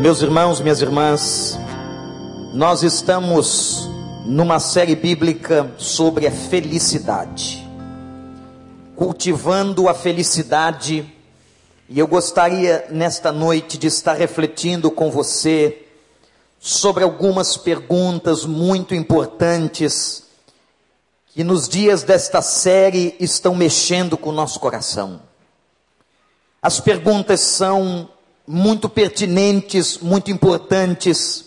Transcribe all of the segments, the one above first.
Meus irmãos, minhas irmãs, nós estamos numa série bíblica sobre a felicidade, cultivando a felicidade, e eu gostaria nesta noite de estar refletindo com você sobre algumas perguntas muito importantes que nos dias desta série estão mexendo com o nosso coração. As perguntas são muito pertinentes, muito importantes,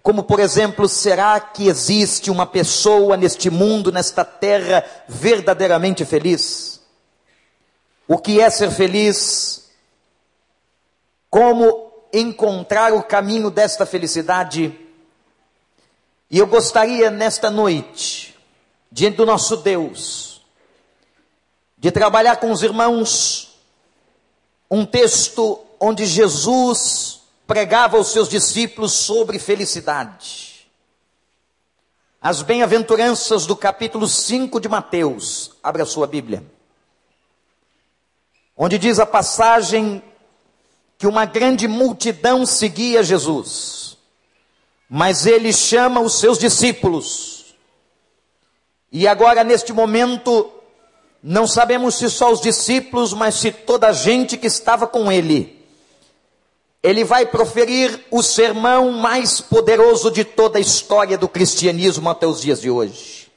como por exemplo, será que existe uma pessoa neste mundo, nesta terra, verdadeiramente feliz? O que é ser feliz? Como encontrar o caminho desta felicidade? E eu gostaria nesta noite, diante do nosso Deus, de trabalhar com os irmãos um texto onde Jesus pregava aos seus discípulos sobre felicidade. As bem-aventuranças do capítulo 5 de Mateus. Abra a sua Bíblia. Onde diz a passagem que uma grande multidão seguia Jesus. Mas ele chama os seus discípulos. E agora, neste momento, não sabemos se só os discípulos, mas se toda a gente que estava com ele ele vai proferir o sermão mais poderoso de toda a história do cristianismo até os dias de hoje.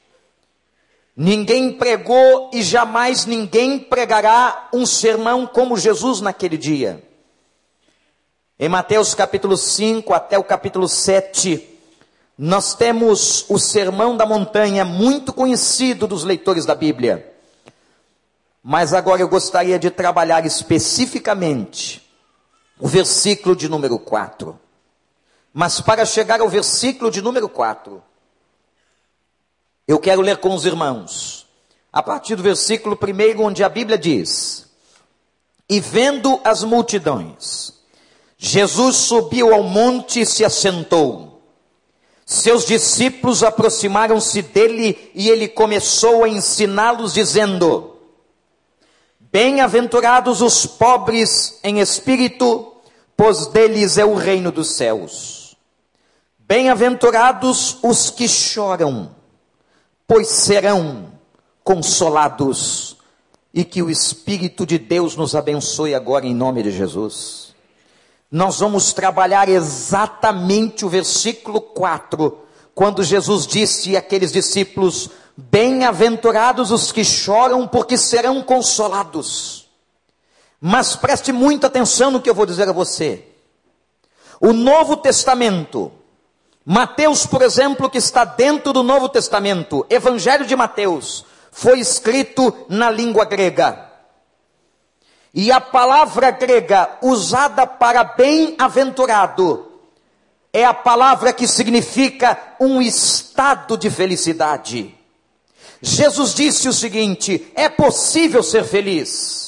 Ninguém pregou e jamais ninguém pregará um sermão como Jesus naquele dia. Em Mateus capítulo 5 até o capítulo 7, nós temos o Sermão da Montanha, muito conhecido dos leitores da Bíblia. Mas agora eu gostaria de trabalhar especificamente o versículo de número 4. Mas para chegar ao versículo de número 4, eu quero ler com os irmãos, a partir do versículo 1, onde a Bíblia diz: E vendo as multidões, Jesus subiu ao monte e se assentou. Seus discípulos aproximaram-se dele e ele começou a ensiná-los, dizendo: Bem-aventurados os pobres em espírito, pois deles é o reino dos céus. Bem-aventurados os que choram, pois serão consolados. E que o Espírito de Deus nos abençoe agora em nome de Jesus. Nós vamos trabalhar exatamente o versículo 4, quando Jesus disse àqueles discípulos: Bem-aventurados os que choram, porque serão consolados. Mas preste muita atenção no que eu vou dizer a você. O Novo Testamento, Mateus, por exemplo, que está dentro do Novo Testamento, Evangelho de Mateus, foi escrito na língua grega. E a palavra grega usada para bem-aventurado é a palavra que significa um estado de felicidade. Jesus disse o seguinte: é possível ser feliz.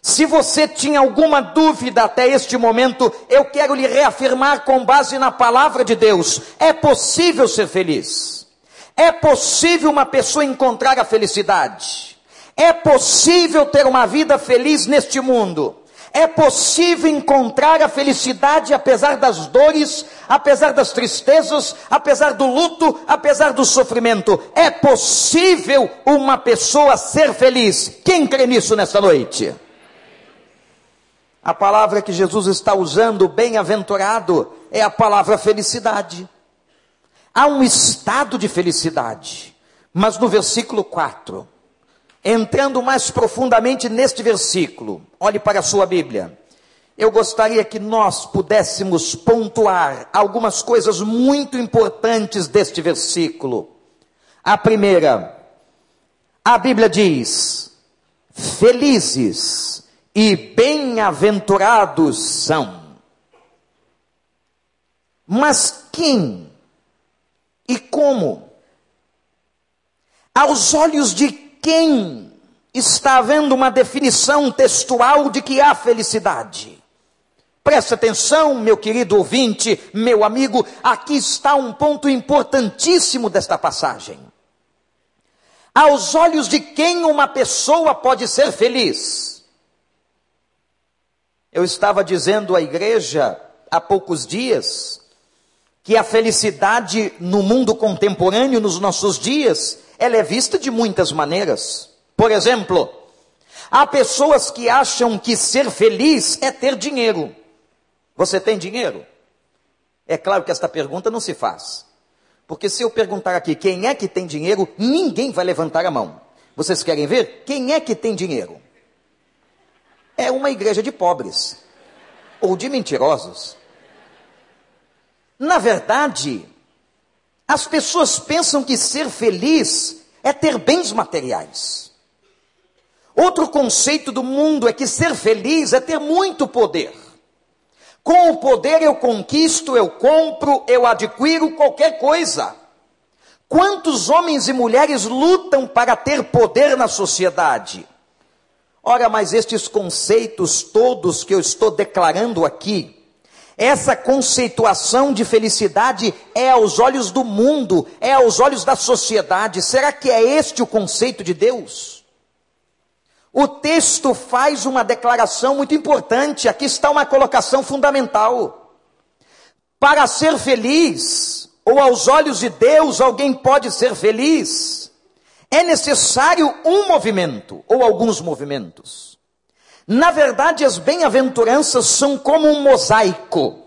Se você tinha alguma dúvida até este momento, eu quero lhe reafirmar com base na palavra de Deus: é possível ser feliz. É possível uma pessoa encontrar a felicidade. É possível ter uma vida feliz neste mundo. É possível encontrar a felicidade apesar das dores, apesar das tristezas, apesar do luto, apesar do sofrimento. É possível uma pessoa ser feliz. Quem crê nisso nesta noite? A palavra que Jesus está usando, bem-aventurado, é a palavra felicidade. Há um estado de felicidade. Mas no versículo 4, Entrando mais profundamente neste versículo, olhe para a sua Bíblia. Eu gostaria que nós pudéssemos pontuar algumas coisas muito importantes deste versículo. A primeira, a Bíblia diz: Felizes e bem-aventurados são. Mas quem e como? Aos olhos de quem está havendo uma definição textual de que há felicidade. Preste atenção, meu querido ouvinte, meu amigo, aqui está um ponto importantíssimo desta passagem. Aos olhos de quem uma pessoa pode ser feliz? Eu estava dizendo à igreja há poucos dias que a felicidade no mundo contemporâneo, nos nossos dias, ela é vista de muitas maneiras. Por exemplo, há pessoas que acham que ser feliz é ter dinheiro. Você tem dinheiro? É claro que esta pergunta não se faz. Porque se eu perguntar aqui quem é que tem dinheiro, ninguém vai levantar a mão. Vocês querem ver? Quem é que tem dinheiro? É uma igreja de pobres ou de mentirosos. Na verdade, as pessoas pensam que ser feliz é ter bens materiais. Outro conceito do mundo é que ser feliz é ter muito poder. Com o poder eu conquisto, eu compro, eu adquiro qualquer coisa. Quantos homens e mulheres lutam para ter poder na sociedade? Ora, mas estes conceitos todos que eu estou declarando aqui, essa conceituação de felicidade é aos olhos do mundo, é aos olhos da sociedade. Será que é este o conceito de Deus? O texto faz uma declaração muito importante, aqui está uma colocação fundamental. Para ser feliz, ou aos olhos de Deus alguém pode ser feliz, é necessário um movimento, ou alguns movimentos. Na verdade, as bem-aventuranças são como um mosaico.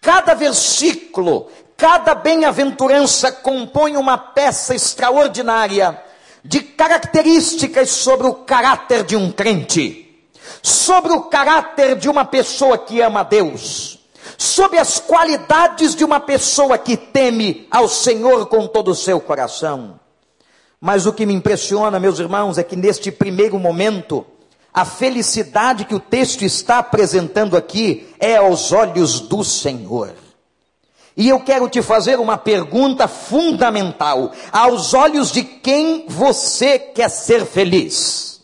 Cada versículo, cada bem-aventurança compõe uma peça extraordinária de características sobre o caráter de um crente, sobre o caráter de uma pessoa que ama a Deus, sobre as qualidades de uma pessoa que teme ao Senhor com todo o seu coração. Mas o que me impressiona, meus irmãos, é que neste primeiro momento, a felicidade que o texto está apresentando aqui é aos olhos do Senhor. E eu quero te fazer uma pergunta fundamental: aos olhos de quem você quer ser feliz?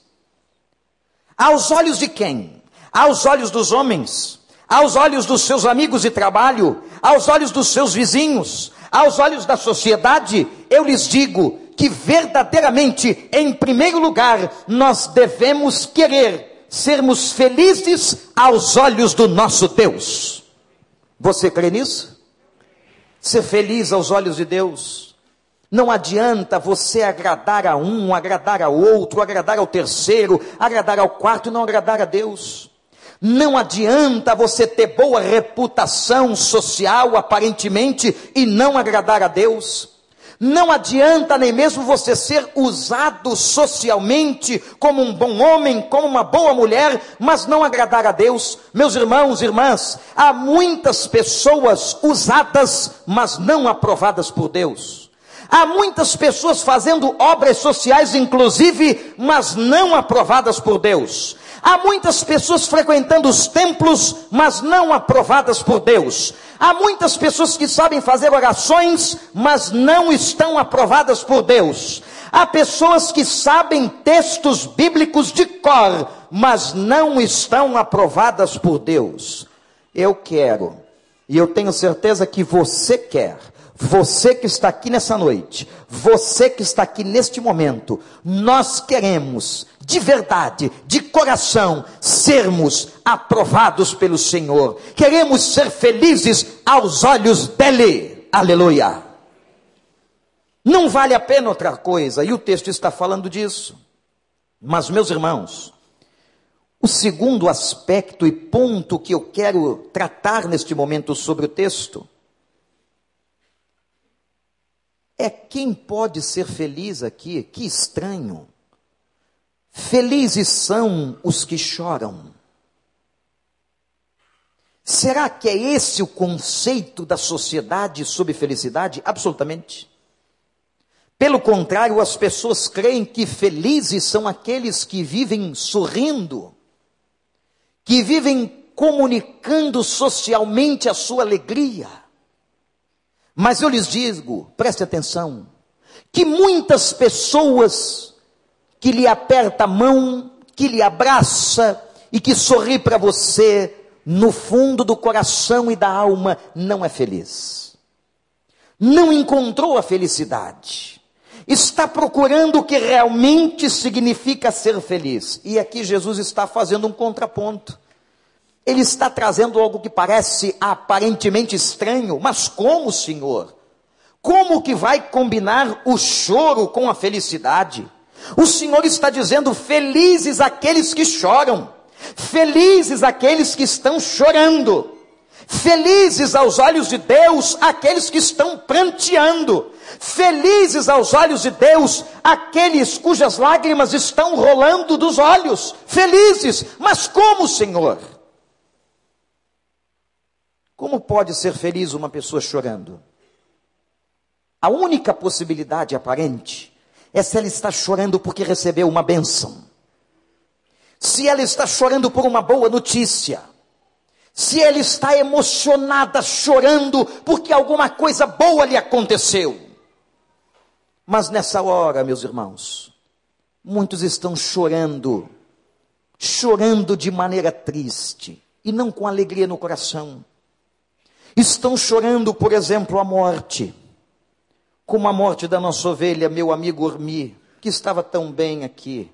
Aos olhos de quem? Aos olhos dos homens, aos olhos dos seus amigos de trabalho, aos olhos dos seus vizinhos, aos olhos da sociedade, eu lhes digo que verdadeiramente, em primeiro lugar, nós devemos querer sermos felizes aos olhos do nosso Deus. Você crê nisso? Ser feliz aos olhos de Deus. Não adianta você agradar a um, agradar ao outro, agradar ao terceiro, agradar ao quarto e não agradar a Deus. Não adianta você ter boa reputação social, aparentemente, e não agradar a Deus. Não adianta nem mesmo você ser usado socialmente como um bom homem, como uma boa mulher, mas não agradar a Deus. Meus irmãos e irmãs, há muitas pessoas usadas, mas não aprovadas por Deus. Há muitas pessoas fazendo obras sociais, inclusive, mas não aprovadas por Deus. Há muitas pessoas frequentando os templos, mas não aprovadas por Deus. Há muitas pessoas que sabem fazer orações, mas não estão aprovadas por Deus. Há pessoas que sabem textos bíblicos de cor, mas não estão aprovadas por Deus. Eu quero, e eu tenho certeza que você quer, você que está aqui nessa noite, você que está aqui neste momento, nós queremos, de verdade, de coração, sermos aprovados pelo Senhor. Queremos ser felizes aos olhos dele. Aleluia. Não vale a pena outra coisa, e o texto está falando disso. Mas, meus irmãos, o segundo aspecto e ponto que eu quero tratar neste momento sobre o texto é quem pode ser feliz aqui? Que estranho. Felizes são os que choram. Será que é esse o conceito da sociedade sobre felicidade? Absolutamente. Pelo contrário, as pessoas creem que felizes são aqueles que vivem sorrindo, que vivem comunicando socialmente a sua alegria mas eu lhes digo, preste atenção, que muitas pessoas que lhe aperta a mão, que lhe abraça e que sorri para você, no fundo do coração e da alma, não é feliz. Não encontrou a felicidade. Está procurando o que realmente significa ser feliz. E aqui Jesus está fazendo um contraponto. Ele está trazendo algo que parece aparentemente estranho, mas como, Senhor? Como que vai combinar o choro com a felicidade? O Senhor está dizendo: felizes aqueles que choram, felizes aqueles que estão chorando, felizes aos olhos de Deus aqueles que estão pranteando, felizes aos olhos de Deus aqueles cujas lágrimas estão rolando dos olhos, felizes, mas como, Senhor? Como pode ser feliz uma pessoa chorando? A única possibilidade aparente é se ela está chorando porque recebeu uma benção. Se ela está chorando por uma boa notícia. Se ela está emocionada, chorando porque alguma coisa boa lhe aconteceu. Mas nessa hora, meus irmãos, muitos estão chorando, chorando de maneira triste e não com alegria no coração. Estão chorando, por exemplo, a morte como a morte da nossa ovelha, meu amigo Ormi, que estava tão bem aqui.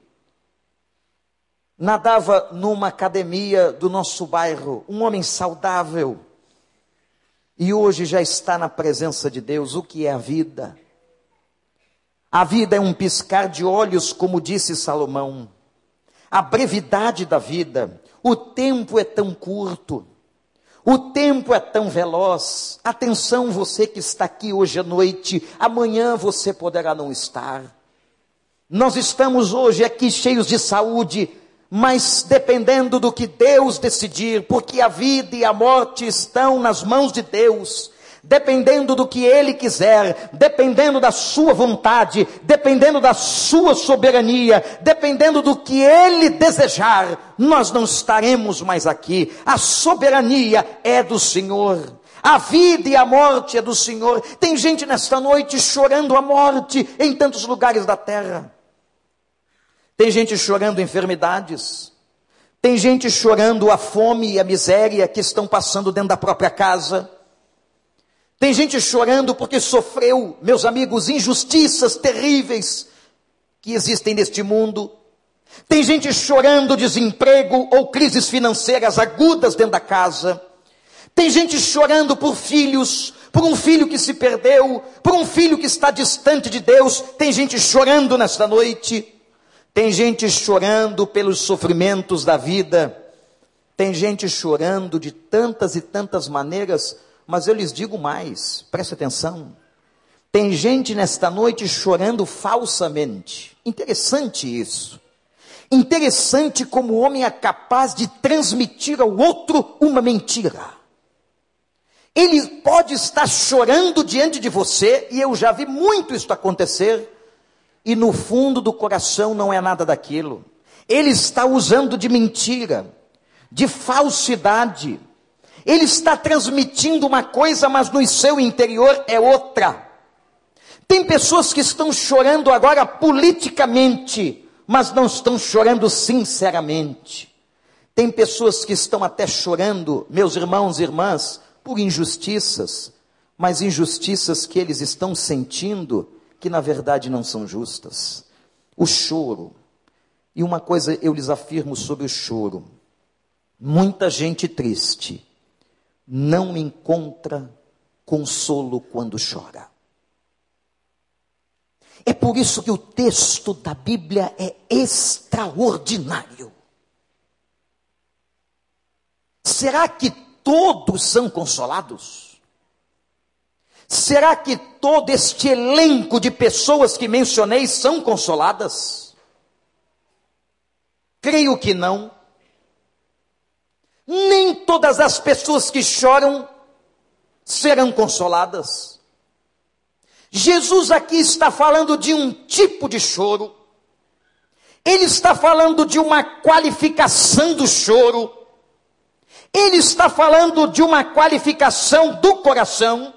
Nadava numa academia do nosso bairro, um homem saudável. E hoje já está na presença de Deus. O que é a vida? A vida é um piscar de olhos, como disse Salomão. A brevidade da vida, o tempo é tão curto. O tempo é tão veloz. Atenção, você que está aqui hoje à noite, amanhã você poderá não estar. Nós estamos hoje aqui cheios de saúde, mas dependendo do que Deus decidir, porque a vida e a morte estão nas mãos de Deus dependendo do que Ele quiser, dependendo da Sua vontade, dependendo da Sua soberania, dependendo do que Ele desejar, nós não estaremos mais aqui. A soberania é do Senhor. A vida e a morte é do Senhor. Tem gente nesta noite chorando a morte em tantos lugares da terra. Tem gente chorando enfermidades. Tem gente chorando a fome e a miséria que estão passando dentro da própria casa. Tem gente chorando porque sofreu, meus amigos, injustiças terríveis que existem neste mundo. Tem gente chorando desemprego ou crises financeiras agudas dentro da casa. Tem gente chorando por filhos, por um filho que se perdeu, por um filho que está distante de Deus. Tem gente chorando nesta noite. Tem gente chorando pelos sofrimentos da vida. Tem gente chorando de tantas e tantas maneiras mas eu lhes digo mais, preste atenção. Tem gente nesta noite chorando falsamente. Interessante isso. Interessante como o homem é capaz de transmitir ao outro uma mentira. Ele pode estar chorando diante de você, e eu já vi muito isso acontecer, e no fundo do coração não é nada daquilo. Ele está usando de mentira, de falsidade, ele está transmitindo uma coisa, mas no seu interior é outra. Tem pessoas que estão chorando agora politicamente, mas não estão chorando sinceramente. Tem pessoas que estão até chorando, meus irmãos e irmãs, por injustiças, mas injustiças que eles estão sentindo que na verdade não são justas. O choro. E uma coisa eu lhes afirmo sobre o choro: muita gente triste não encontra consolo quando chora. É por isso que o texto da Bíblia é extraordinário. Será que todos são consolados? Será que todo este elenco de pessoas que mencionei são consoladas? Creio que não. Nem todas as pessoas que choram serão consoladas. Jesus aqui está falando de um tipo de choro. Ele está falando de uma qualificação do choro. Ele está falando de uma qualificação do coração.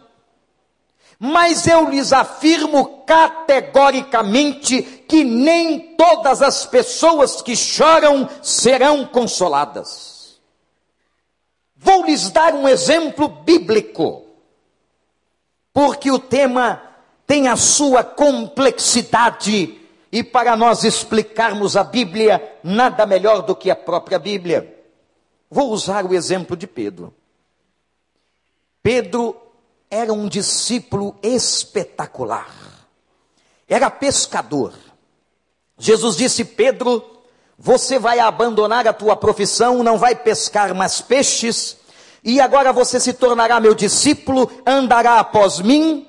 Mas eu lhes afirmo categoricamente que nem todas as pessoas que choram serão consoladas. Vou lhes dar um exemplo bíblico, porque o tema tem a sua complexidade e para nós explicarmos a Bíblia, nada melhor do que a própria Bíblia. Vou usar o exemplo de Pedro. Pedro era um discípulo espetacular. Era pescador. Jesus disse: Pedro, você vai abandonar a tua profissão, não vai pescar mais peixes, e agora você se tornará meu discípulo, andará após mim,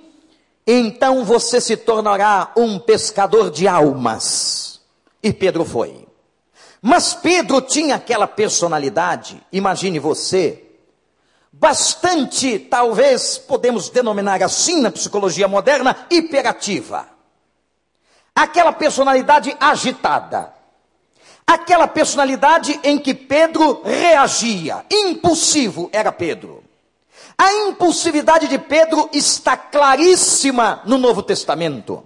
então você se tornará um pescador de almas. E Pedro foi. Mas Pedro tinha aquela personalidade, imagine você, bastante, talvez podemos denominar assim na psicologia moderna, hiperativa. Aquela personalidade agitada. Aquela personalidade em que Pedro reagia. Impulsivo era Pedro. A impulsividade de Pedro está claríssima no Novo Testamento.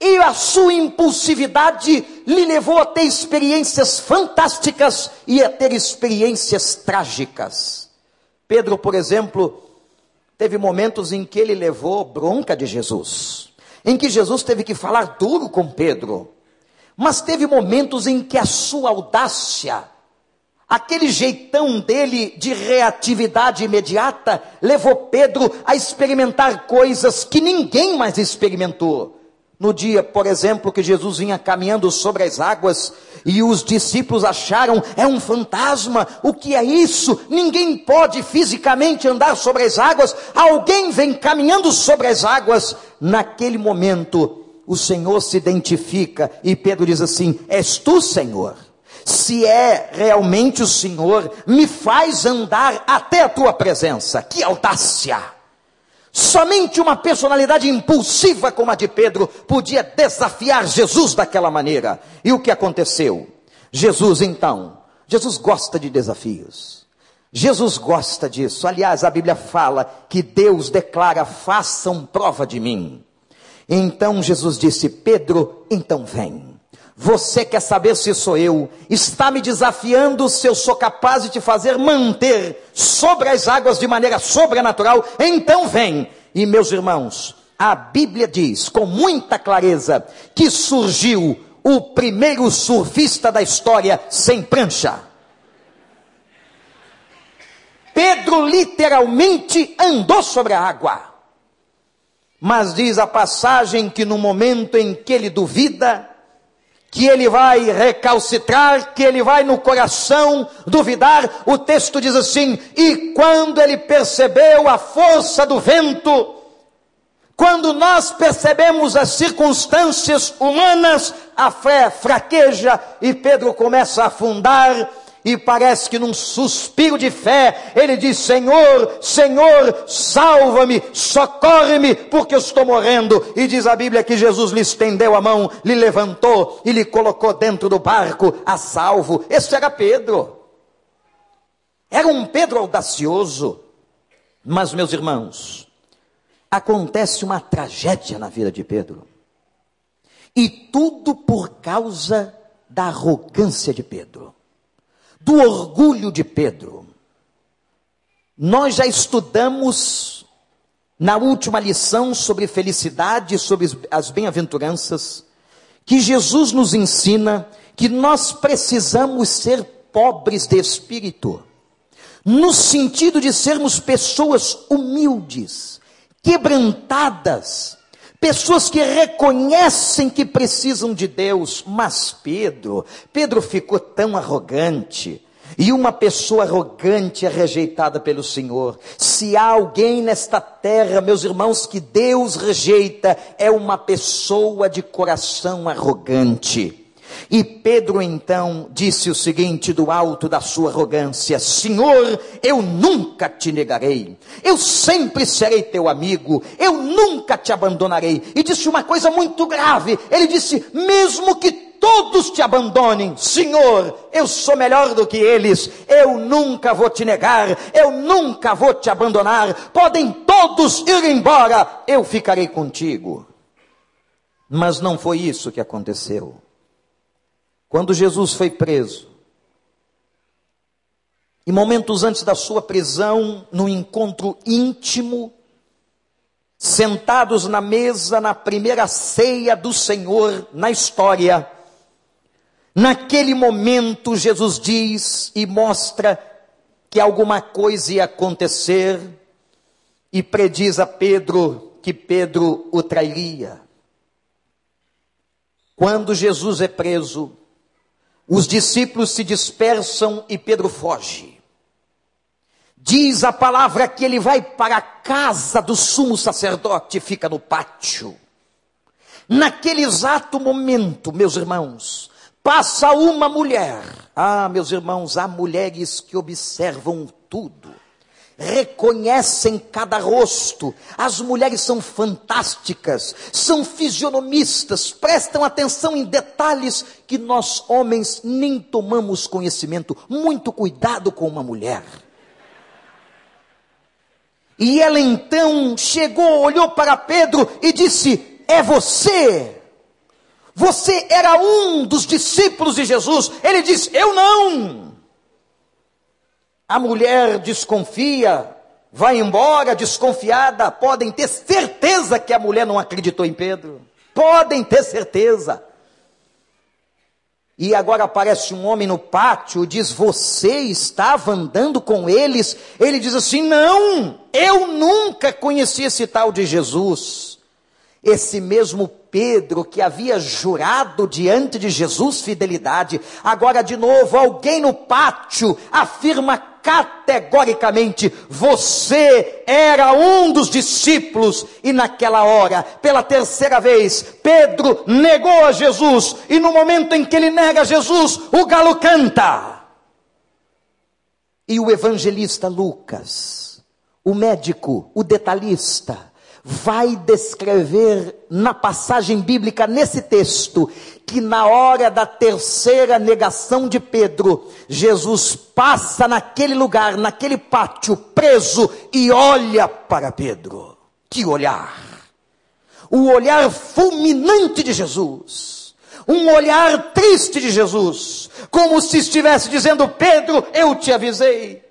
E a sua impulsividade lhe levou a ter experiências fantásticas e a ter experiências trágicas. Pedro, por exemplo, teve momentos em que ele levou bronca de Jesus, em que Jesus teve que falar duro com Pedro. Mas teve momentos em que a sua audácia, aquele jeitão dele de reatividade imediata, levou Pedro a experimentar coisas que ninguém mais experimentou. No dia, por exemplo, que Jesus vinha caminhando sobre as águas e os discípulos acharam é um fantasma. O que é isso? Ninguém pode fisicamente andar sobre as águas. Alguém vem caminhando sobre as águas. Naquele momento, o Senhor se identifica e Pedro diz assim: És tu, Senhor? Se é realmente o Senhor, me faz andar até a tua presença. Que audácia! Somente uma personalidade impulsiva como a de Pedro podia desafiar Jesus daquela maneira. E o que aconteceu? Jesus, então, Jesus gosta de desafios. Jesus gosta disso. Aliás, a Bíblia fala que Deus declara: façam prova de mim. Então Jesus disse: Pedro, então vem. Você quer saber se sou eu? Está me desafiando se eu sou capaz de te fazer manter sobre as águas de maneira sobrenatural? Então vem. E meus irmãos, a Bíblia diz com muita clareza que surgiu o primeiro surfista da história sem prancha. Pedro literalmente andou sobre a água. Mas diz a passagem que no momento em que ele duvida, que ele vai recalcitrar, que ele vai no coração duvidar. O texto diz assim: e quando ele percebeu a força do vento, quando nós percebemos as circunstâncias humanas, a fé fraqueja e Pedro começa a afundar e parece que num suspiro de fé, ele diz: Senhor, Senhor, salva-me, socorre-me, porque eu estou morrendo. E diz a Bíblia que Jesus lhe estendeu a mão, lhe levantou e lhe colocou dentro do barco a salvo. Esse era Pedro. Era um Pedro audacioso. Mas, meus irmãos, acontece uma tragédia na vida de Pedro. E tudo por causa da arrogância de Pedro do orgulho de Pedro. Nós já estudamos na última lição sobre felicidade, sobre as bem-aventuranças, que Jesus nos ensina que nós precisamos ser pobres de espírito, no sentido de sermos pessoas humildes, quebrantadas, pessoas que reconhecem que precisam de Deus, mas Pedro, Pedro ficou tão arrogante. E uma pessoa arrogante é rejeitada pelo Senhor. Se há alguém nesta terra, meus irmãos, que Deus rejeita, é uma pessoa de coração arrogante. E Pedro então disse o seguinte do alto da sua arrogância: Senhor, eu nunca te negarei, eu sempre serei teu amigo, eu nunca te abandonarei. E disse uma coisa muito grave: ele disse, mesmo que todos te abandonem, Senhor, eu sou melhor do que eles, eu nunca vou te negar, eu nunca vou te abandonar, podem todos ir embora, eu ficarei contigo. Mas não foi isso que aconteceu. Quando Jesus foi preso, e momentos antes da sua prisão, no encontro íntimo, sentados na mesa na primeira ceia do Senhor na história, naquele momento Jesus diz e mostra que alguma coisa ia acontecer e prediz a Pedro que Pedro o trairia. Quando Jesus é preso, os discípulos se dispersam e Pedro foge. Diz a palavra que ele vai para a casa do sumo sacerdote, fica no pátio. Naquele exato momento, meus irmãos, passa uma mulher. Ah, meus irmãos, há mulheres que observam tudo reconhecem cada rosto. As mulheres são fantásticas, são fisionomistas, prestam atenção em detalhes que nós homens nem tomamos conhecimento. Muito cuidado com uma mulher. E ela então chegou, olhou para Pedro e disse: É você. Você era um dos discípulos de Jesus. Ele disse: Eu não. A mulher desconfia, vai embora desconfiada. Podem ter certeza que a mulher não acreditou em Pedro. Podem ter certeza. E agora aparece um homem no pátio, diz: Você estava andando com eles? Ele diz assim: Não, eu nunca conheci esse tal de Jesus. Esse mesmo Pedro que havia jurado diante de Jesus fidelidade, agora de novo alguém no pátio afirma categoricamente: você era um dos discípulos, e naquela hora, pela terceira vez, Pedro negou a Jesus, e no momento em que ele nega Jesus, o galo canta. E o evangelista Lucas, o médico, o detalhista, vai descrever na passagem bíblica, nesse texto, que na hora da terceira negação de Pedro, Jesus passa naquele lugar, naquele pátio, preso, e olha para Pedro. Que olhar! O olhar fulminante de Jesus. Um olhar triste de Jesus. Como se estivesse dizendo: Pedro, eu te avisei.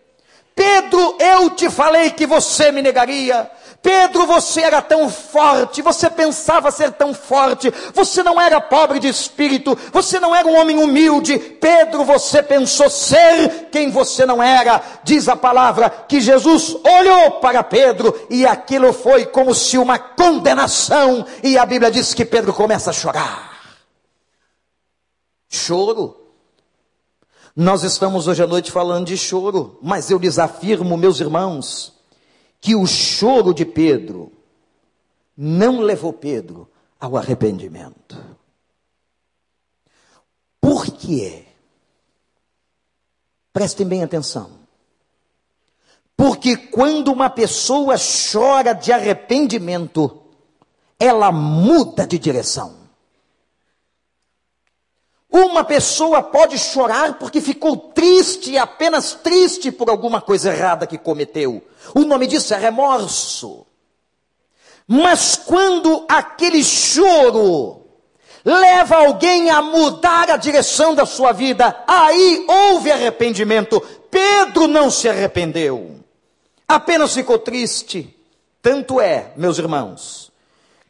Pedro, eu te falei que você me negaria. Pedro, você era tão forte, você pensava ser tão forte, você não era pobre de espírito, você não era um homem humilde. Pedro, você pensou ser quem você não era. Diz a palavra que Jesus olhou para Pedro e aquilo foi como se uma condenação, e a Bíblia diz que Pedro começa a chorar. Choro. Nós estamos hoje à noite falando de choro, mas eu lhes afirmo, meus irmãos, que o choro de Pedro não levou Pedro ao arrependimento. Por quê? Prestem bem atenção. Porque quando uma pessoa chora de arrependimento, ela muda de direção. Uma pessoa pode chorar porque ficou triste, apenas triste por alguma coisa errada que cometeu. O nome disso é remorso. Mas quando aquele choro leva alguém a mudar a direção da sua vida, aí houve arrependimento. Pedro não se arrependeu, apenas ficou triste. Tanto é, meus irmãos,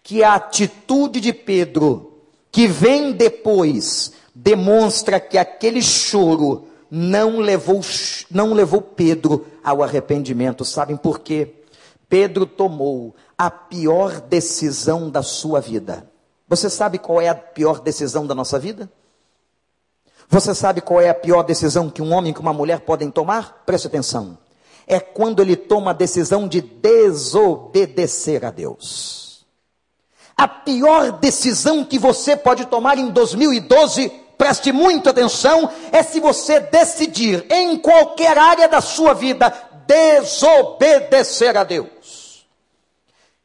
que a atitude de Pedro, que vem depois, demonstra que aquele choro não levou, não levou Pedro ao arrependimento. Sabem por quê? Pedro tomou a pior decisão da sua vida. Você sabe qual é a pior decisão da nossa vida? Você sabe qual é a pior decisão que um homem e uma mulher podem tomar? Preste atenção. É quando ele toma a decisão de desobedecer a Deus. A pior decisão que você pode tomar em 2012 preste muita atenção, é se você decidir em qualquer área da sua vida desobedecer a Deus.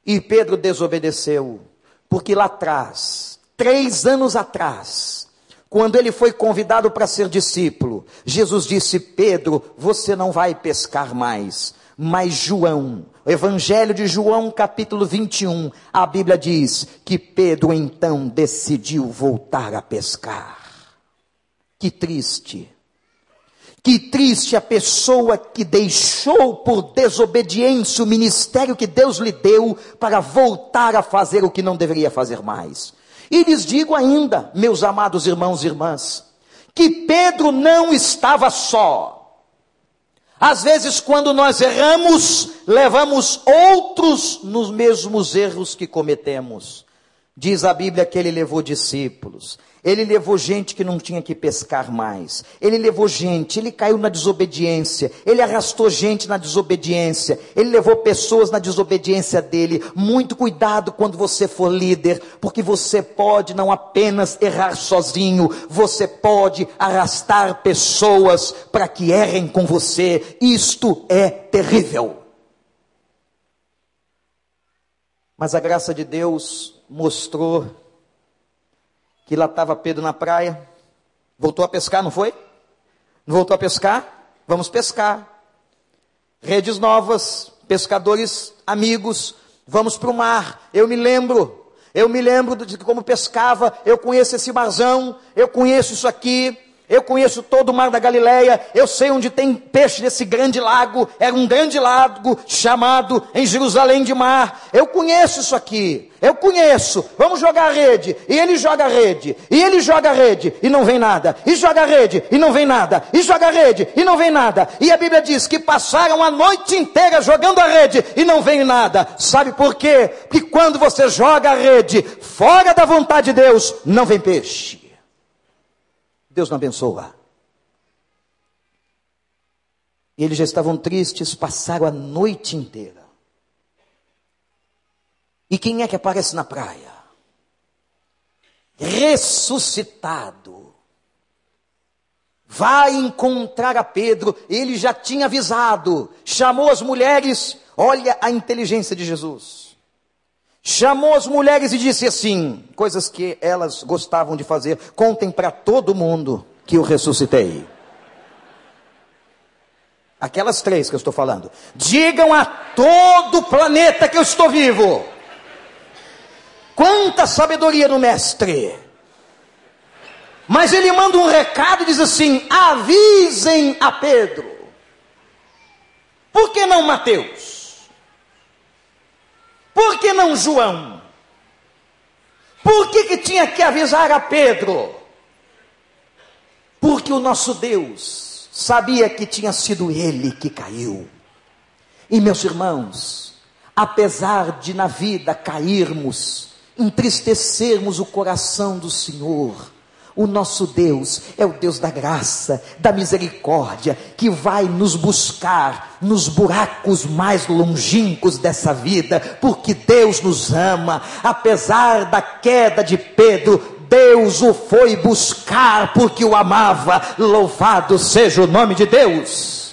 E Pedro desobedeceu, porque lá atrás, três anos atrás, quando ele foi convidado para ser discípulo, Jesus disse: Pedro, você não vai pescar mais. Mas João, o Evangelho de João, capítulo 21, a Bíblia diz que Pedro então decidiu voltar a pescar. Que triste. Que triste a pessoa que deixou por desobediência o ministério que Deus lhe deu para voltar a fazer o que não deveria fazer mais. E lhes digo ainda, meus amados irmãos e irmãs, que Pedro não estava só. Às vezes, quando nós erramos, levamos outros nos mesmos erros que cometemos. Diz a Bíblia que ele levou discípulos. Ele levou gente que não tinha que pescar mais. Ele levou gente, ele caiu na desobediência. Ele arrastou gente na desobediência. Ele levou pessoas na desobediência dele. Muito cuidado quando você for líder, porque você pode não apenas errar sozinho, você pode arrastar pessoas para que errem com você. Isto é terrível. Mas a graça de Deus mostrou que lá estava Pedro na praia, voltou a pescar, não foi? Não voltou a pescar? Vamos pescar. Redes novas, pescadores amigos, vamos para o mar. Eu me lembro, eu me lembro de como pescava, eu conheço esse marzão, eu conheço isso aqui. Eu conheço todo o mar da Galileia, eu sei onde tem peixe nesse grande lago, era um grande lago chamado em Jerusalém de mar. Eu conheço isso aqui, eu conheço. Vamos jogar a rede, e ele joga a rede, e ele joga a rede, e não vem nada, e joga a rede, e não vem nada, e joga a rede, e não vem nada. E a Bíblia diz que passaram a noite inteira jogando a rede, e não vem nada. Sabe por quê? Porque quando você joga a rede fora da vontade de Deus, não vem peixe. Deus não abençoa. E eles já estavam tristes, passaram a noite inteira. E quem é que aparece na praia? Ressuscitado. Vai encontrar a Pedro, ele já tinha avisado, chamou as mulheres, olha a inteligência de Jesus chamou as mulheres e disse assim: coisas que elas gostavam de fazer, contem para todo mundo que eu ressuscitei. Aquelas três que eu estou falando. Digam a todo o planeta que eu estou vivo. Quanta sabedoria no mestre. Mas ele manda um recado e diz assim: avisem a Pedro. Por que não Mateus? Por que não João? Por que, que tinha que avisar a Pedro? Porque o nosso Deus sabia que tinha sido ele que caiu. E meus irmãos, apesar de na vida cairmos, entristecermos o coração do Senhor, o nosso Deus é o Deus da graça, da misericórdia, que vai nos buscar nos buracos mais longínquos dessa vida, porque Deus nos ama, apesar da queda de Pedro, Deus o foi buscar porque o amava. Louvado seja o nome de Deus.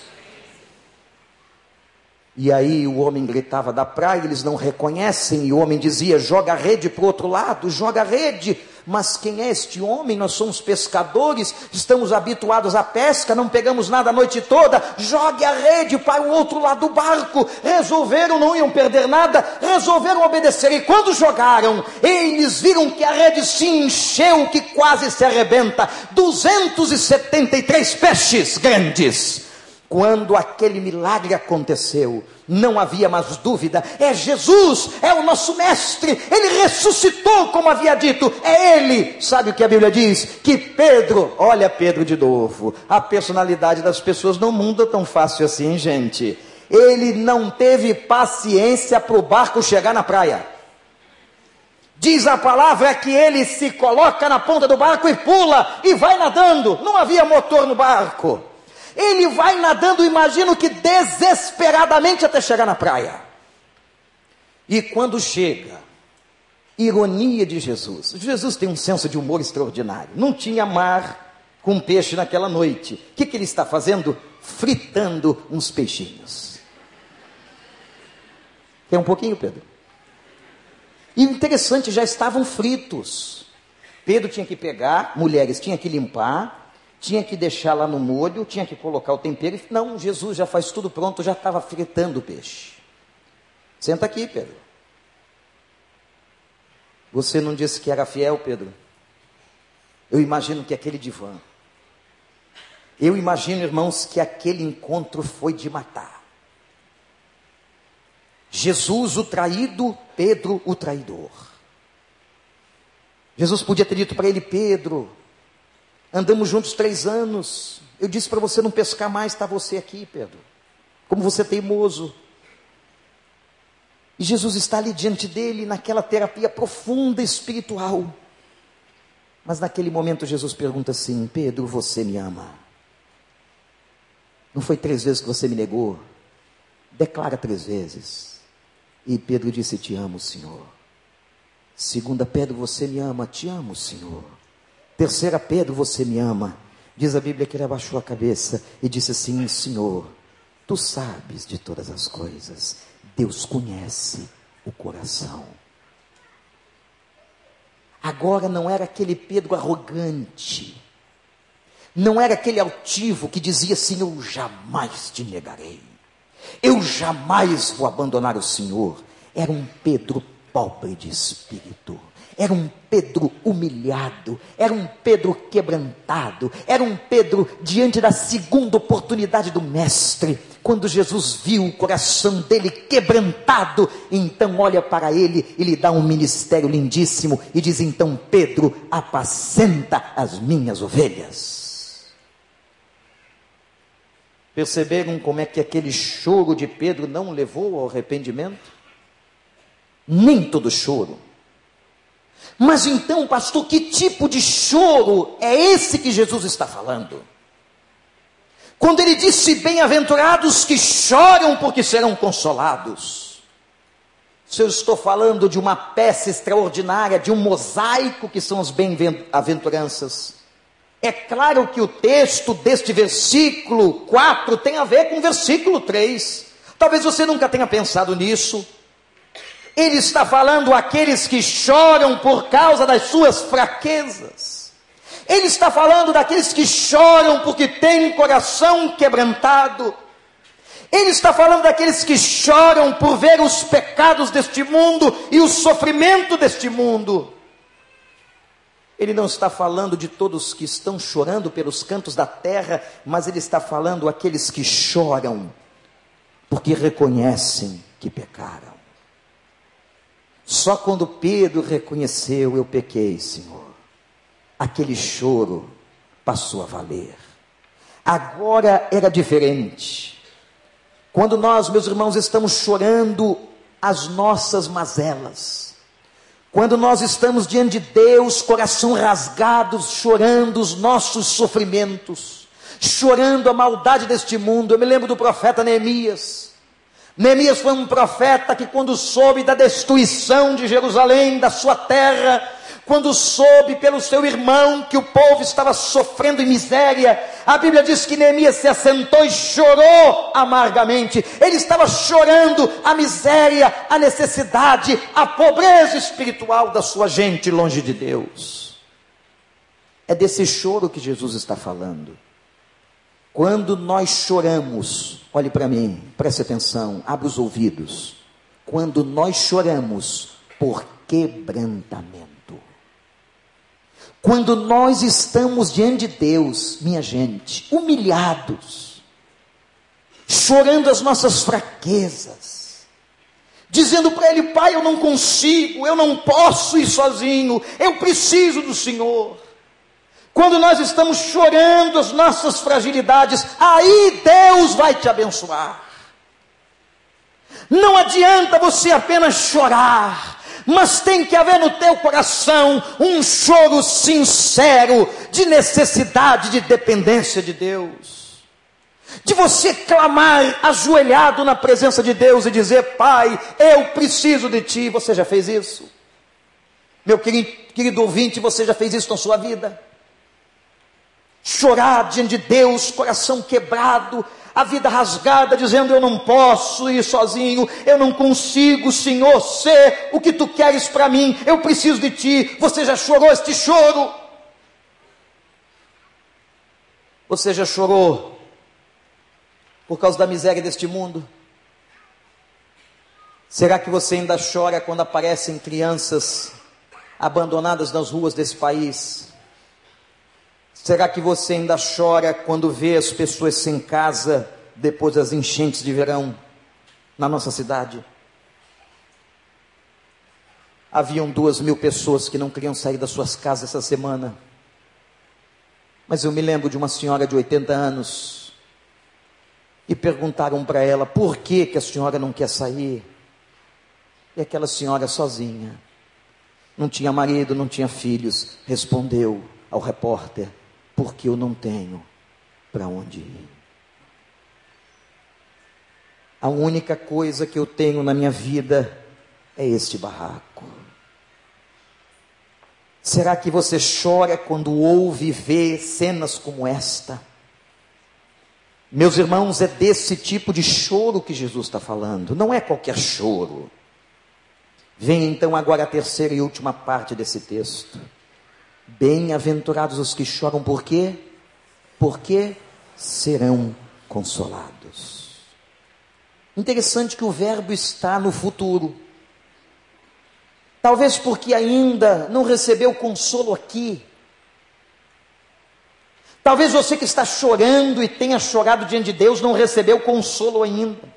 E aí o homem gritava da praia, eles não reconhecem, e o homem dizia: joga a rede para o outro lado, joga a rede. Mas quem é este homem? Nós somos pescadores, estamos habituados à pesca, não pegamos nada a noite toda. Jogue a rede para o outro lado do barco. Resolveram, não iam perder nada, resolveram obedecer. E quando jogaram, eles viram que a rede se encheu, que quase se arrebenta. 273 peixes grandes. Quando aquele milagre aconteceu, não havia mais dúvida, é Jesus, é o nosso mestre, ele ressuscitou, como havia dito, é ele. Sabe o que a Bíblia diz? Que Pedro, olha Pedro de novo, a personalidade das pessoas não muda tão fácil assim, gente. Ele não teve paciência para o barco chegar na praia. Diz a palavra que ele se coloca na ponta do barco e pula e vai nadando. Não havia motor no barco. Ele vai nadando, imagino que desesperadamente até chegar na praia. E quando chega, ironia de Jesus. Jesus tem um senso de humor extraordinário. Não tinha mar com peixe naquela noite. O que, que ele está fazendo? Fritando uns peixinhos. Quer um pouquinho, Pedro? E interessante, já estavam fritos. Pedro tinha que pegar, mulheres tinha que limpar, tinha que deixar lá no molho, tinha que colocar o tempero. Não, Jesus já faz tudo pronto, já estava fritando o peixe. Senta aqui, Pedro. Você não disse que era fiel, Pedro? Eu imagino que aquele divã. Eu imagino, irmãos, que aquele encontro foi de matar. Jesus o traído, Pedro o traidor. Jesus podia ter dito para ele: Pedro, Andamos juntos três anos. Eu disse para você não pescar mais, está você aqui, Pedro. Como você é teimoso. E Jesus está ali diante dele, naquela terapia profunda espiritual. Mas naquele momento Jesus pergunta assim: Pedro, você me ama? Não foi três vezes que você me negou? Declara três vezes. E Pedro disse: Te amo, Senhor. Segunda Pedro, você me ama, te amo, Senhor. Terceira Pedro, você me ama. Diz a Bíblia que ele abaixou a cabeça e disse assim: Senhor, tu sabes de todas as coisas. Deus conhece o coração. Agora não era aquele Pedro arrogante, não era aquele altivo que dizia assim: Eu jamais te negarei, eu jamais vou abandonar o Senhor. Era um Pedro pobre de espírito, era um Pedro humilhado, era um Pedro quebrantado, era um Pedro diante da segunda oportunidade do Mestre. Quando Jesus viu o coração dele quebrantado, então olha para ele e lhe dá um ministério lindíssimo e diz: Então, Pedro, apacenta as minhas ovelhas. Perceberam como é que aquele choro de Pedro não levou ao arrependimento? Nem todo choro mas então, pastor, que tipo de choro é esse que Jesus está falando? Quando ele disse: Bem-aventurados que choram, porque serão consolados. Se eu estou falando de uma peça extraordinária, de um mosaico que são as bem-aventuranças, é claro que o texto deste versículo 4 tem a ver com o versículo 3. Talvez você nunca tenha pensado nisso. Ele está falando aqueles que choram por causa das suas fraquezas. Ele está falando daqueles que choram porque têm coração quebrantado. Ele está falando daqueles que choram por ver os pecados deste mundo e o sofrimento deste mundo. Ele não está falando de todos que estão chorando pelos cantos da terra, mas ele está falando aqueles que choram porque reconhecem que pecaram. Só quando Pedro reconheceu, eu pequei, Senhor, aquele choro passou a valer. Agora era diferente. Quando nós, meus irmãos, estamos chorando as nossas mazelas, quando nós estamos diante de Deus, coração rasgado, chorando os nossos sofrimentos, chorando a maldade deste mundo. Eu me lembro do profeta Neemias. Neemias foi um profeta que, quando soube da destruição de Jerusalém, da sua terra, quando soube pelo seu irmão que o povo estava sofrendo em miséria, a Bíblia diz que Neemias se assentou e chorou amargamente. Ele estava chorando a miséria, a necessidade, a pobreza espiritual da sua gente longe de Deus. É desse choro que Jesus está falando. Quando nós choramos, olhe para mim, preste atenção, abra os ouvidos. Quando nós choramos por quebrantamento. Quando nós estamos diante de Deus, minha gente, humilhados, chorando as nossas fraquezas, dizendo para Ele, Pai, eu não consigo, eu não posso ir sozinho, eu preciso do Senhor. Quando nós estamos chorando as nossas fragilidades, aí Deus vai te abençoar. Não adianta você apenas chorar, mas tem que haver no teu coração um choro sincero de necessidade, de dependência de Deus. De você clamar ajoelhado na presença de Deus e dizer: Pai, eu preciso de Ti. Você já fez isso? Meu querido, querido ouvinte, você já fez isso na sua vida? Chorar diante de Deus, coração quebrado, a vida rasgada, dizendo: Eu não posso ir sozinho, eu não consigo, Senhor, ser o que tu queres para mim, eu preciso de ti. Você já chorou este choro? Você já chorou por causa da miséria deste mundo? Será que você ainda chora quando aparecem crianças abandonadas nas ruas desse país? Será que você ainda chora quando vê as pessoas sem casa depois das enchentes de verão na nossa cidade? Haviam duas mil pessoas que não queriam sair das suas casas essa semana. Mas eu me lembro de uma senhora de 80 anos e perguntaram para ela por que, que a senhora não quer sair. E aquela senhora sozinha, não tinha marido, não tinha filhos, respondeu ao repórter: porque eu não tenho para onde ir. A única coisa que eu tenho na minha vida é este barraco. Será que você chora quando ouve e vê cenas como esta? Meus irmãos, é desse tipo de choro que Jesus está falando, não é qualquer choro. Vem então agora a terceira e última parte desse texto. Bem-aventurados os que choram, por quê? Porque serão consolados. Interessante que o verbo está no futuro. Talvez porque ainda não recebeu consolo aqui. Talvez você que está chorando e tenha chorado diante de Deus não recebeu consolo ainda.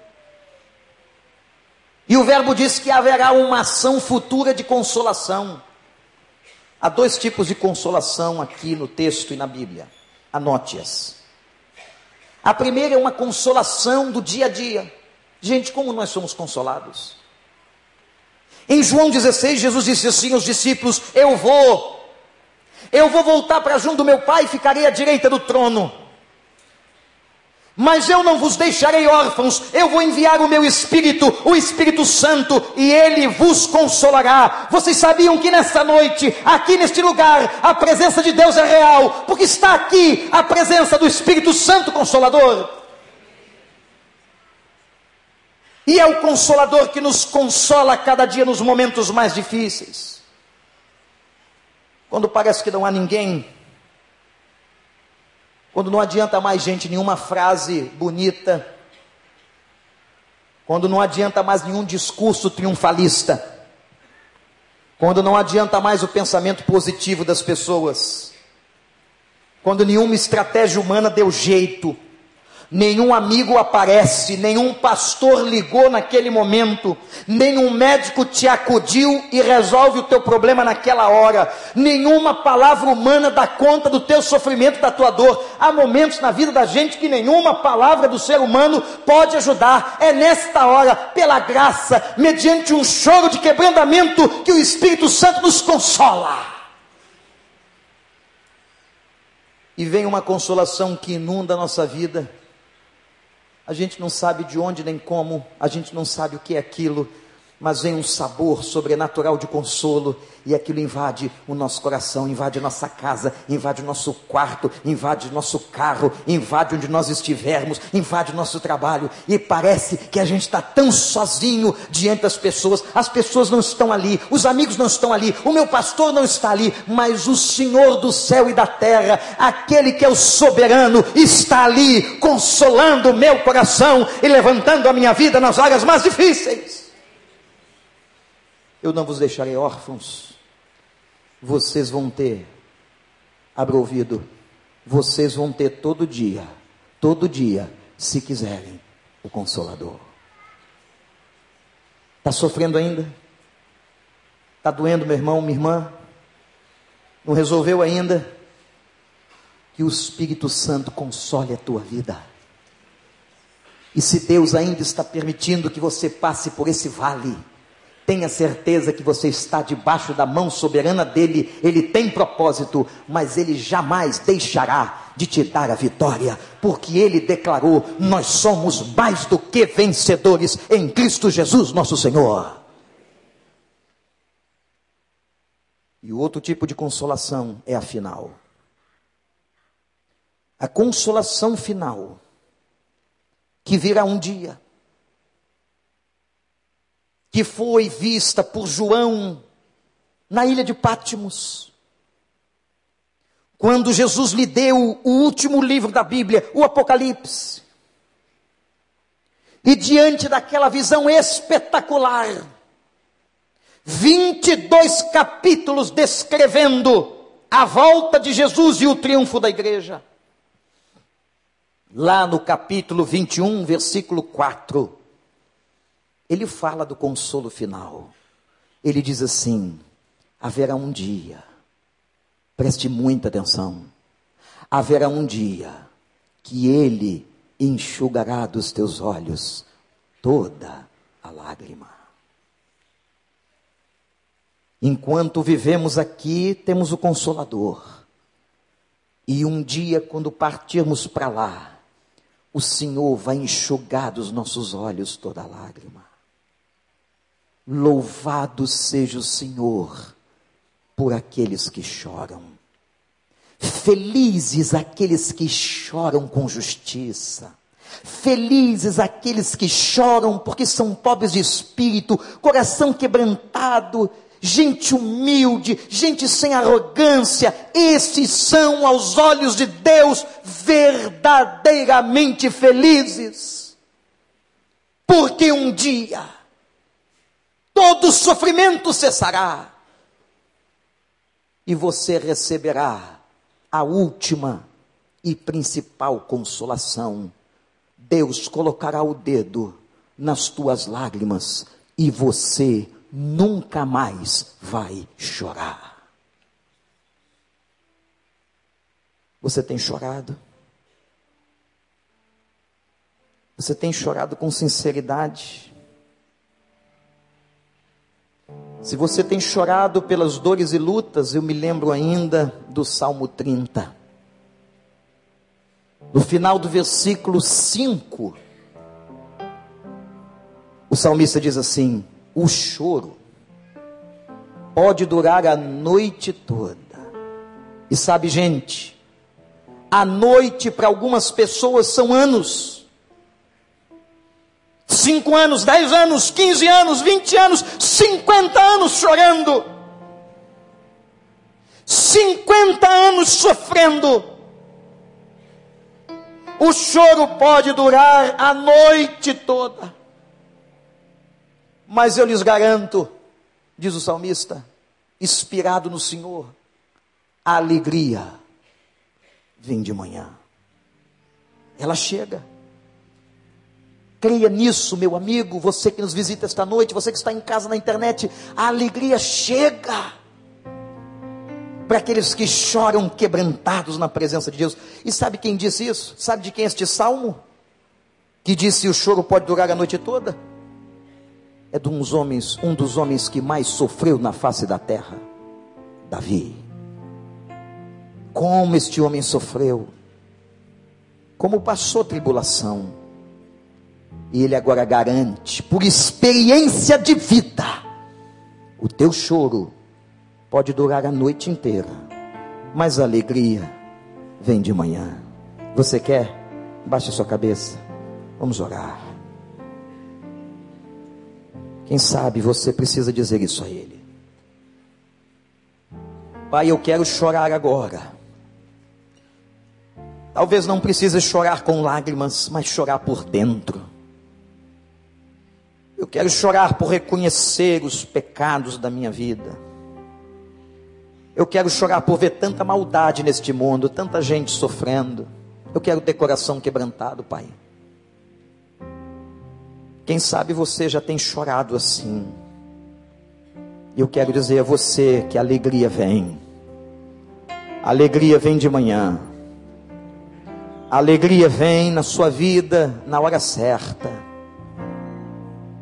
E o verbo diz que haverá uma ação futura de consolação. Há dois tipos de consolação aqui no texto e na Bíblia. Anote-as. A primeira é uma consolação do dia a dia. Gente, como nós somos consolados? Em João 16, Jesus disse assim aos discípulos: Eu vou eu vou voltar para junto do meu Pai e ficarei à direita do trono. Mas eu não vos deixarei órfãos, eu vou enviar o meu Espírito, o Espírito Santo, e ele vos consolará. Vocês sabiam que nesta noite, aqui neste lugar, a presença de Deus é real, porque está aqui a presença do Espírito Santo Consolador. E é o Consolador que nos consola cada dia nos momentos mais difíceis. Quando parece que não há ninguém, quando não adianta mais gente nenhuma frase bonita, quando não adianta mais nenhum discurso triunfalista, quando não adianta mais o pensamento positivo das pessoas, quando nenhuma estratégia humana deu jeito, Nenhum amigo aparece, nenhum pastor ligou naquele momento, nenhum médico te acudiu e resolve o teu problema naquela hora, nenhuma palavra humana dá conta do teu sofrimento, da tua dor. Há momentos na vida da gente que nenhuma palavra do ser humano pode ajudar. É nesta hora, pela graça, mediante um choro de quebrantamento, que o Espírito Santo nos consola. E vem uma consolação que inunda a nossa vida a gente não sabe de onde nem como, a gente não sabe o que é aquilo, mas vem um sabor sobrenatural de consolo e aquilo invade o nosso coração, invade nossa casa, invade o nosso quarto, invade nosso carro, invade onde nós estivermos, invade nosso trabalho e parece que a gente está tão sozinho diante das pessoas, as pessoas não estão ali, os amigos não estão ali, o meu pastor não está ali, mas o Senhor do céu e da terra, aquele que é o soberano, está ali consolando o meu coração e levantando a minha vida nas áreas mais difíceis. Eu não vos deixarei órfãos. Vocês vão ter, abra ouvido, vocês vão ter todo dia, todo dia, se quiserem, o Consolador. Está sofrendo ainda? Está doendo, meu irmão, minha irmã? Não resolveu ainda? Que o Espírito Santo console a tua vida. E se Deus ainda está permitindo que você passe por esse vale, Tenha certeza que você está debaixo da mão soberana dele. Ele tem propósito, mas ele jamais deixará de te dar a vitória, porque ele declarou: Nós somos mais do que vencedores em Cristo Jesus, nosso Senhor. E o outro tipo de consolação é a final. A consolação final, que virá um dia que foi vista por João na ilha de Pátimos. Quando Jesus lhe deu o último livro da Bíblia, o Apocalipse. E diante daquela visão espetacular, 22 capítulos descrevendo a volta de Jesus e o triunfo da igreja. Lá no capítulo 21, versículo 4, ele fala do consolo final. Ele diz assim: haverá um dia, preste muita atenção, haverá um dia que ele enxugará dos teus olhos toda a lágrima. Enquanto vivemos aqui, temos o Consolador. E um dia, quando partirmos para lá, o Senhor vai enxugar dos nossos olhos toda a lágrima. Louvado seja o Senhor por aqueles que choram. Felizes aqueles que choram com justiça. Felizes aqueles que choram porque são pobres de espírito, coração quebrantado, gente humilde, gente sem arrogância. Esses são, aos olhos de Deus, verdadeiramente felizes. Porque um dia todo sofrimento cessará e você receberá a última e principal consolação. Deus colocará o dedo nas tuas lágrimas e você nunca mais vai chorar. Você tem chorado? Você tem chorado com sinceridade? Se você tem chorado pelas dores e lutas, eu me lembro ainda do Salmo 30. No final do versículo 5, o salmista diz assim: O choro pode durar a noite toda. E sabe, gente, a noite para algumas pessoas são anos. 5 anos, 10 anos, 15 anos, 20 anos, 50 anos chorando. 50 anos sofrendo. O choro pode durar a noite toda. Mas eu lhes garanto, diz o salmista, inspirado no Senhor, a alegria vem de manhã. Ela chega. Creia nisso, meu amigo, você que nos visita esta noite, você que está em casa na internet, a alegria chega para aqueles que choram quebrantados na presença de Deus. E sabe quem disse isso? Sabe de quem é este salmo? Que disse o choro pode durar a noite toda? É de uns homens, um dos homens que mais sofreu na face da terra, Davi. Como este homem sofreu, como passou tribulação e Ele agora garante, por experiência de vida, o teu choro pode durar a noite inteira, mas a alegria vem de manhã. Você quer? Baixe sua cabeça. Vamos orar. Quem sabe você precisa dizer isso a Ele. Pai, eu quero chorar agora. Talvez não precise chorar com lágrimas, mas chorar por dentro eu quero chorar por reconhecer os pecados da minha vida. Eu quero chorar por ver tanta maldade neste mundo, tanta gente sofrendo. Eu quero ter coração quebrantado, Pai. Quem sabe você já tem chorado assim. Eu quero dizer a você que a alegria vem. A alegria vem de manhã. A alegria vem na sua vida na hora certa.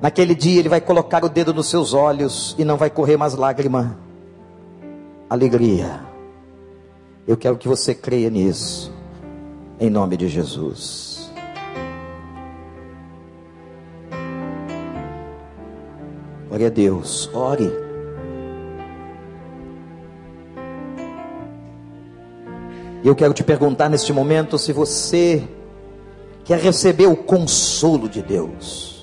Naquele dia ele vai colocar o dedo nos seus olhos e não vai correr mais lágrima. Alegria. Eu quero que você creia nisso. Em nome de Jesus. Glória a Deus. Ore. Eu quero te perguntar neste momento se você quer receber o consolo de Deus.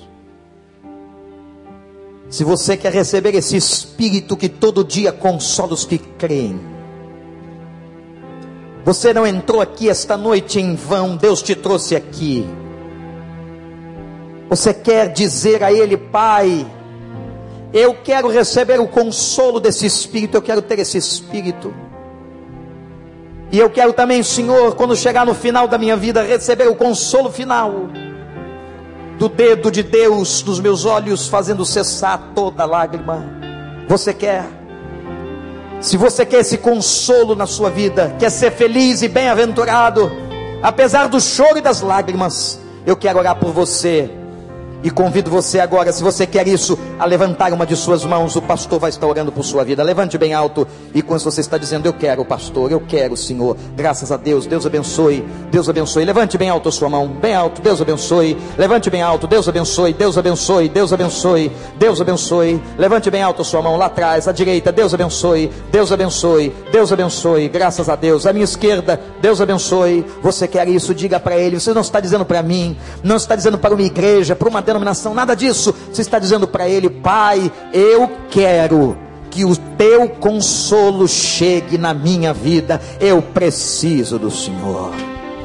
Se você quer receber esse Espírito que todo dia consola os que creem, você não entrou aqui esta noite em vão, Deus te trouxe aqui. Você quer dizer a Ele, Pai, eu quero receber o consolo desse Espírito, eu quero ter esse Espírito. E eu quero também, Senhor, quando chegar no final da minha vida, receber o consolo final do dedo de Deus nos meus olhos, fazendo cessar toda lágrima. Você quer? Se você quer esse consolo na sua vida, quer ser feliz e bem-aventurado, apesar do choro e das lágrimas, Eu quero orar por você. E convido você agora, se você quer isso, a levantar uma de suas mãos. O pastor vai estar orando por sua vida. Levante bem alto. E quando você está dizendo, Eu quero, pastor, eu quero, Senhor. Graças a Deus. Deus abençoe. Deus abençoe. Levante bem alto a sua mão. Bem alto. Deus abençoe. Levante bem alto. Deus abençoe. Deus abençoe. Deus abençoe. Deus abençoe. Levante bem alto a sua mão lá atrás, à direita. Deus abençoe. Deus abençoe. Deus abençoe. Graças a Deus. À minha esquerda. Deus abençoe. Você quer isso? Diga para ele. Você não está dizendo para mim. Não está dizendo para uma igreja, para uma denominação, nada disso. Você está dizendo para Ele, Pai, eu quero que o teu consolo chegue na minha vida. Eu preciso do Senhor.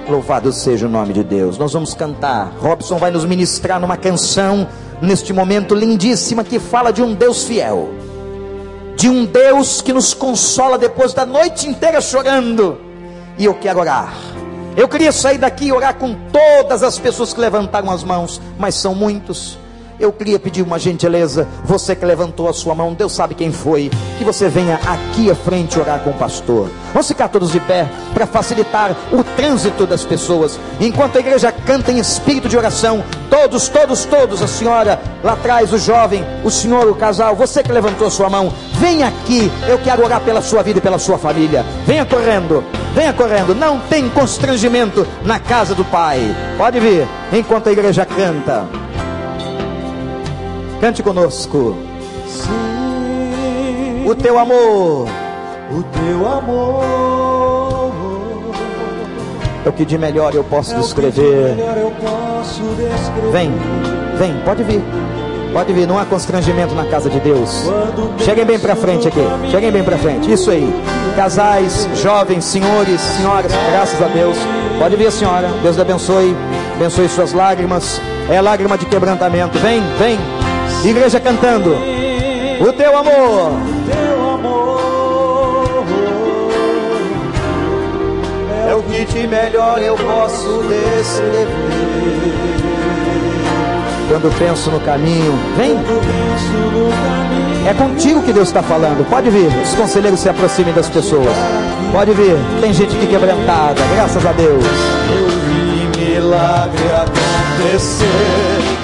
Louvado seja o nome de Deus. Nós vamos cantar. Robson vai nos ministrar numa canção neste momento lindíssima que fala de um Deus fiel. De um Deus que nos consola depois da noite inteira chorando. E eu quero orar eu queria sair daqui e orar com todas as pessoas que levantaram as mãos, mas são muitos. Eu queria pedir uma gentileza, você que levantou a sua mão, Deus sabe quem foi, que você venha aqui à frente orar com o pastor. Vamos ficar todos de pé para facilitar o trânsito das pessoas. Enquanto a igreja canta em espírito de oração, todos, todos, todos, a senhora lá atrás, o jovem, o senhor, o casal, você que levantou a sua mão, venha aqui. Eu quero orar pela sua vida e pela sua família. Venha correndo, venha correndo. Não tem constrangimento na casa do Pai. Pode vir, enquanto a igreja canta. Cante conosco. Sim, O teu amor o teu amor é o que de melhor eu posso é de descrever. melhor eu posso descrever. Vem, vem, pode vir. Pode vir, não há constrangimento na casa de Deus. Cheguem bem para frente aqui. Cheguem bem para frente. Isso aí. Casais, jovens, senhores, senhoras, graças a Deus. Pode vir, senhora. Deus lhe abençoe. Abençoe suas lágrimas. É lágrima de quebrantamento. Vem, vem. Igreja cantando. O teu amor. teu amor É o que de melhor eu posso descrever. Quando penso no caminho, vem. É contigo que Deus está falando. Pode vir. Os conselheiros se aproximem das pessoas. Pode vir. Tem gente aqui quebrantada. Graças a Deus. eu vi milagre acontecer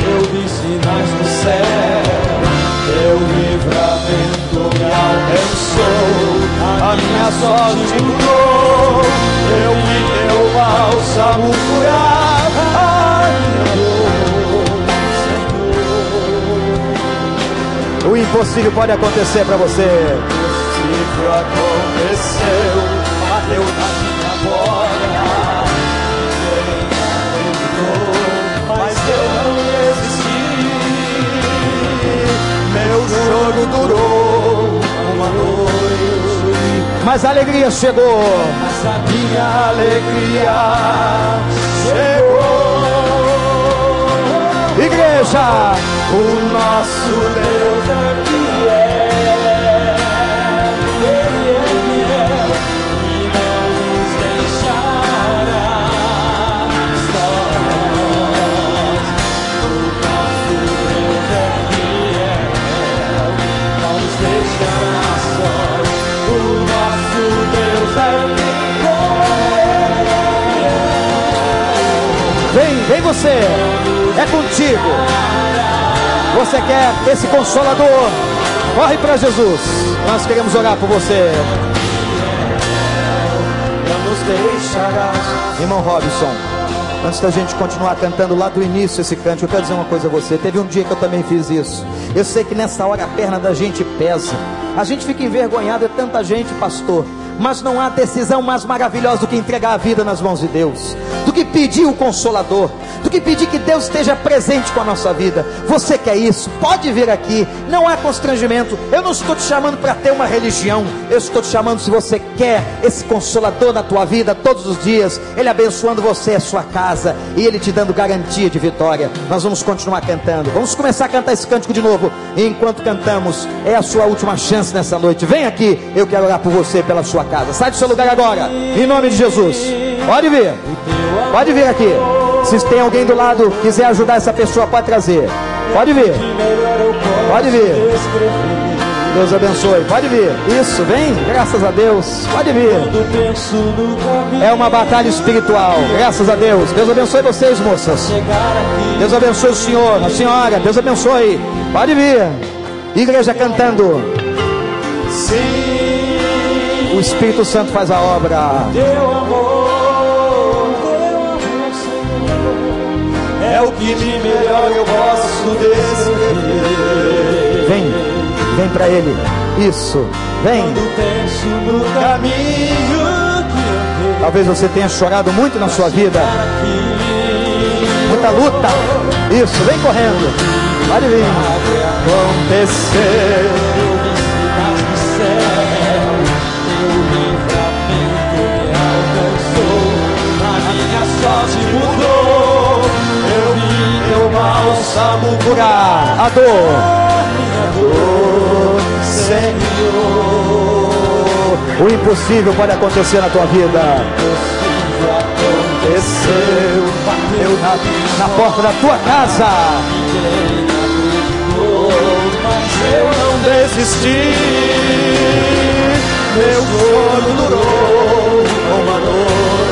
me alcançou a minha sorte mudou eu vi teu bálsamo curar a minha dor Senhor O impossível pode acontecer para você. possível aconteceu, bateu na Mas a alegria chegou. mas a minha alegria chegou. Igreja. O nosso Deus é você. É contigo. Você quer esse consolador? Corre para Jesus. Nós queremos orar por você. Irmão Robson, antes da gente continuar cantando lá do início esse cântico, eu quero dizer uma coisa a você. Teve um dia que eu também fiz isso. Eu sei que nessa hora a perna da gente pesa. A gente fica envergonhado, é tanta gente, pastor. Mas não há decisão mais maravilhosa do que entregar a vida nas mãos de Deus, do que pedir o consolador, do que pedir que Deus esteja presente com a nossa vida. Você quer isso? Pode vir aqui, não há constrangimento. Eu não estou te chamando para ter uma religião, eu estou te chamando se você quer esse consolador na tua vida todos os dias, Ele abençoando você a sua casa e Ele te dando garantia de vitória. Nós vamos continuar cantando, vamos começar a cantar esse cântico de novo. E enquanto cantamos, é a sua última chance nessa noite. Vem aqui, eu quero orar por você, pela sua casa. Sai do seu lugar agora, em nome de Jesus. Pode vir, pode vir aqui. Se tem alguém do lado quiser ajudar essa pessoa, pode trazer. Pode vir, Pode vir. Deus abençoe. Pode vir. Isso, vem. Graças a Deus. Pode vir. É uma batalha espiritual. Graças a Deus. Deus abençoe vocês, moças. Deus abençoe o senhor, a senhora. Deus abençoe. Pode vir. Igreja cantando. Sim. O Espírito Santo faz a obra. Teu amor, teu amor, Senhor, é o que de melhor eu posso descrever. Vem. Vem para ele. Isso. Vem. Talvez você tenha chorado muito na sua vida. Muita luta. Isso. Vem correndo. Pode vir. aconteceu. Sorte mudou. Eu vi teu bálsamo Curar a dor. minha dor, Senhor. O impossível pode acontecer na tua vida. Aconteceu, Eu na, na porta da tua casa. mas eu não desisti. Meu choro durou uma noite.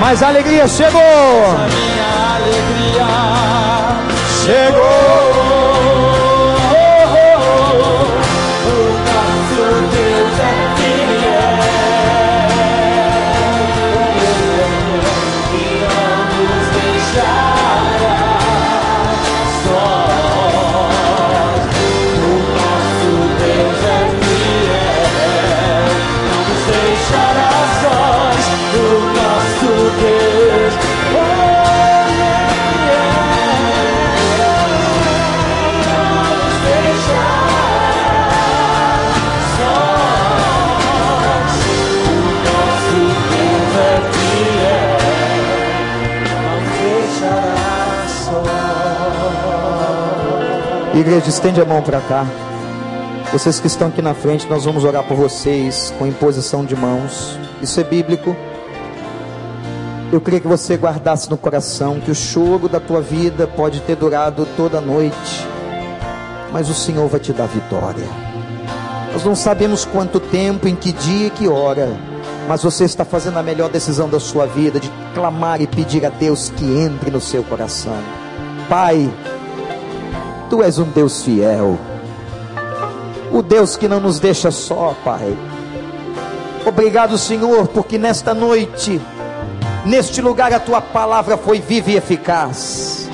Mas a alegria chegou. Minha alegria chegou. Igreja, estende a mão para cá. Vocês que estão aqui na frente, nós vamos orar por vocês com imposição de mãos. Isso é bíblico. Eu queria que você guardasse no coração que o choro da tua vida pode ter durado toda a noite, mas o Senhor vai te dar vitória. Nós não sabemos quanto tempo, em que dia e que hora, mas você está fazendo a melhor decisão da sua vida de clamar e pedir a Deus que entre no seu coração. Pai, Tu és um Deus fiel, o Deus que não nos deixa só, Pai. Obrigado, Senhor, porque nesta noite, neste lugar, a tua palavra foi viva e eficaz.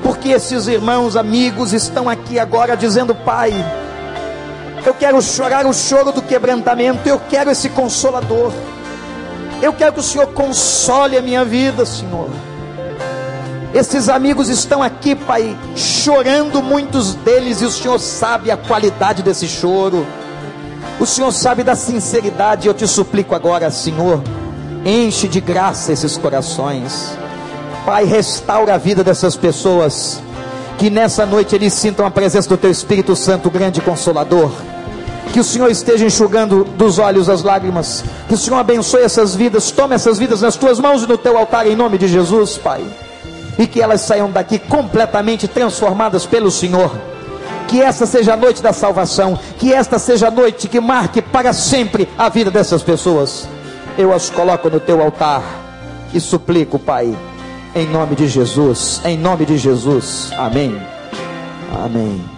Porque esses irmãos, amigos, estão aqui agora dizendo: Pai, eu quero chorar o choro do quebrantamento, eu quero esse consolador. Eu quero que o Senhor console a minha vida, Senhor. Esses amigos estão aqui, Pai, chorando, muitos deles, e o Senhor sabe a qualidade desse choro. O Senhor sabe da sinceridade. Eu te suplico agora, Senhor, enche de graça esses corações. Pai, restaura a vida dessas pessoas. Que nessa noite eles sintam a presença do Teu Espírito Santo, grande consolador. Que o Senhor esteja enxugando dos olhos as lágrimas. Que o Senhor abençoe essas vidas. Tome essas vidas nas tuas mãos e no teu altar, em nome de Jesus, Pai. E que elas saiam daqui completamente transformadas pelo Senhor. Que essa seja a noite da salvação. Que esta seja a noite que marque para sempre a vida dessas pessoas. Eu as coloco no teu altar e suplico, Pai, em nome de Jesus. Em nome de Jesus. Amém. Amém.